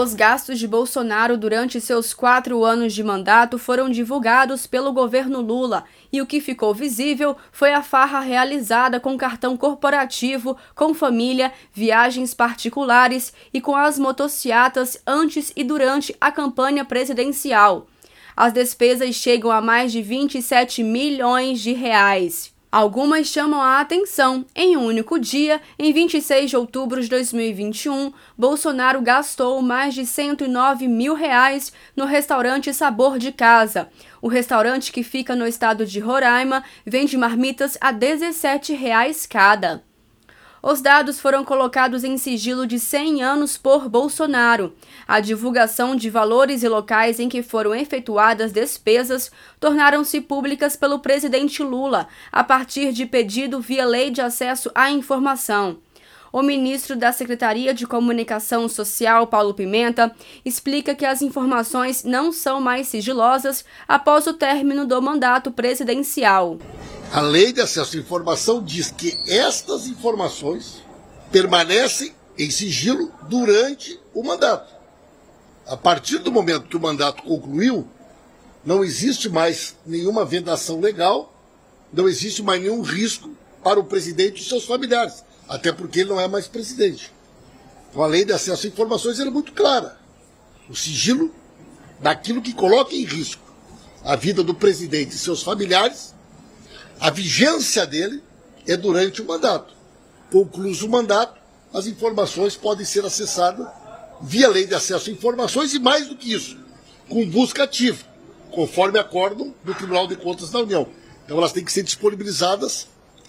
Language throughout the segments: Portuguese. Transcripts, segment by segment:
Os gastos de Bolsonaro durante seus quatro anos de mandato foram divulgados pelo governo Lula e o que ficou visível foi a farra realizada com cartão corporativo, com família, viagens particulares e com as motociatas antes e durante a campanha presidencial. As despesas chegam a mais de 27 milhões de reais. Algumas chamam a atenção. Em um único dia, em 26 de outubro de 2021, Bolsonaro gastou mais de 109 mil reais no restaurante Sabor de Casa. O restaurante que fica no estado de Roraima vende marmitas a 17 reais cada. Os dados foram colocados em sigilo de 100 anos por Bolsonaro. A divulgação de valores e locais em que foram efetuadas despesas tornaram-se públicas pelo presidente Lula, a partir de pedido via Lei de Acesso à Informação. O ministro da Secretaria de Comunicação Social, Paulo Pimenta, explica que as informações não são mais sigilosas após o término do mandato presidencial. A lei de acesso à informação diz que estas informações permanecem em sigilo durante o mandato. A partir do momento que o mandato concluiu, não existe mais nenhuma vedação legal, não existe mais nenhum risco para o presidente e seus familiares até porque ele não é mais presidente. Então a lei de acesso a informações é muito clara. O sigilo daquilo que coloca em risco a vida do presidente e seus familiares, a vigência dele é durante o mandato. Concluído o mandato, as informações podem ser acessadas via lei de acesso a informações e mais do que isso, com busca ativa, conforme acórdão do Tribunal de Contas da União. Então elas têm que ser disponibilizadas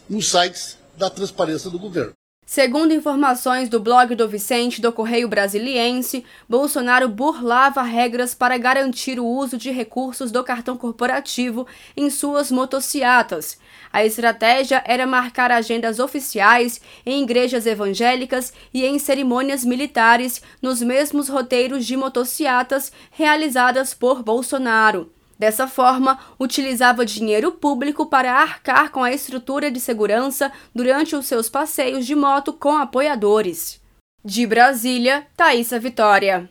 nos sites da transparência do governo. Segundo informações do blog do Vicente do Correio Brasiliense, Bolsonaro burlava regras para garantir o uso de recursos do cartão corporativo em suas motociatas. A estratégia era marcar agendas oficiais em igrejas evangélicas e em cerimônias militares nos mesmos roteiros de motociatas realizadas por Bolsonaro. Dessa forma, utilizava dinheiro público para arcar com a estrutura de segurança durante os seus passeios de moto com apoiadores. De Brasília, Thaisa Vitória.